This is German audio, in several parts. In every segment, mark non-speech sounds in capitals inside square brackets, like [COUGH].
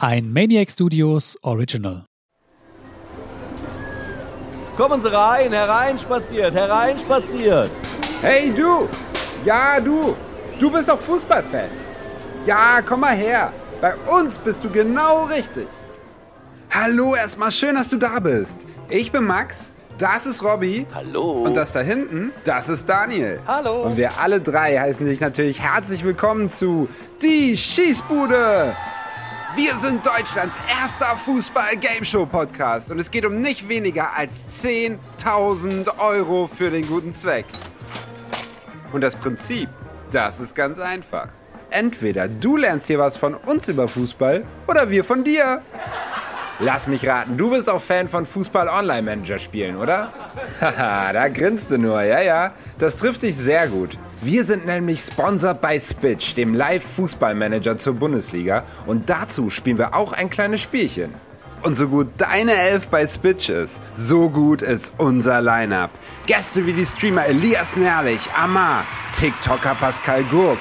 Ein Maniac Studios Original. Kommen Sie rein, hereinspaziert, hereinspaziert. Hey du! Ja, du! Du bist doch Fußballfan. Ja, komm mal her. Bei uns bist du genau richtig. Hallo, erstmal schön, dass du da bist. Ich bin Max, das ist Robby. Hallo. Und das da hinten, das ist Daniel. Hallo. Und wir alle drei heißen dich natürlich herzlich willkommen zu Die Schießbude. Wir sind Deutschlands erster Fußball-Game-Show-Podcast und es geht um nicht weniger als 10.000 Euro für den guten Zweck. Und das Prinzip, das ist ganz einfach. Entweder du lernst hier was von uns über Fußball oder wir von dir. Lass mich raten, du bist auch Fan von Fußball-Online-Manager-Spielen, oder? [LAUGHS] Haha, da grinst du nur, ja, ja. Das trifft sich sehr gut. Wir sind nämlich sponsored bei Spitch, dem Live-Fußballmanager zur Bundesliga. Und dazu spielen wir auch ein kleines Spielchen. Und so gut deine Elf bei Spitch ist, so gut ist unser Line-Up. Gäste wie die Streamer Elias Nerlich, Amar, TikToker Pascal Gurk,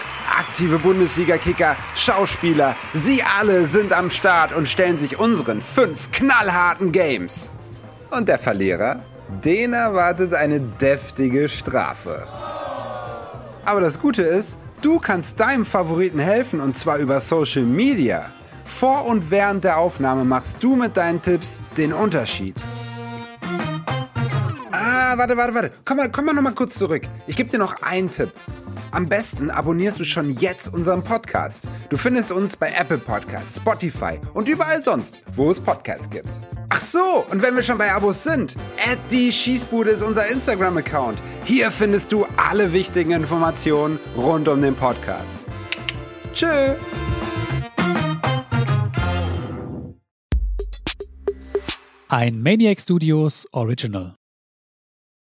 aktive Bundesliga-Kicker, Schauspieler, sie alle sind am Start und stellen sich unseren fünf knallharten Games. Und der Verlierer, den erwartet eine deftige Strafe. Aber das Gute ist, du kannst deinem Favoriten helfen und zwar über Social Media. Vor und während der Aufnahme machst du mit deinen Tipps den Unterschied. Ah, warte, warte, warte. Komm mal, komm mal noch kurz zurück. Ich gebe dir noch einen Tipp. Am besten abonnierst du schon jetzt unseren Podcast. Du findest uns bei Apple Podcasts, Spotify und überall sonst, wo es Podcasts gibt. Ach so, und wenn wir schon bei Abos sind, at die Schießbude ist unser Instagram-Account. Hier findest du alle wichtigen Informationen rund um den Podcast. Tschö. Ein Maniac Studios Original.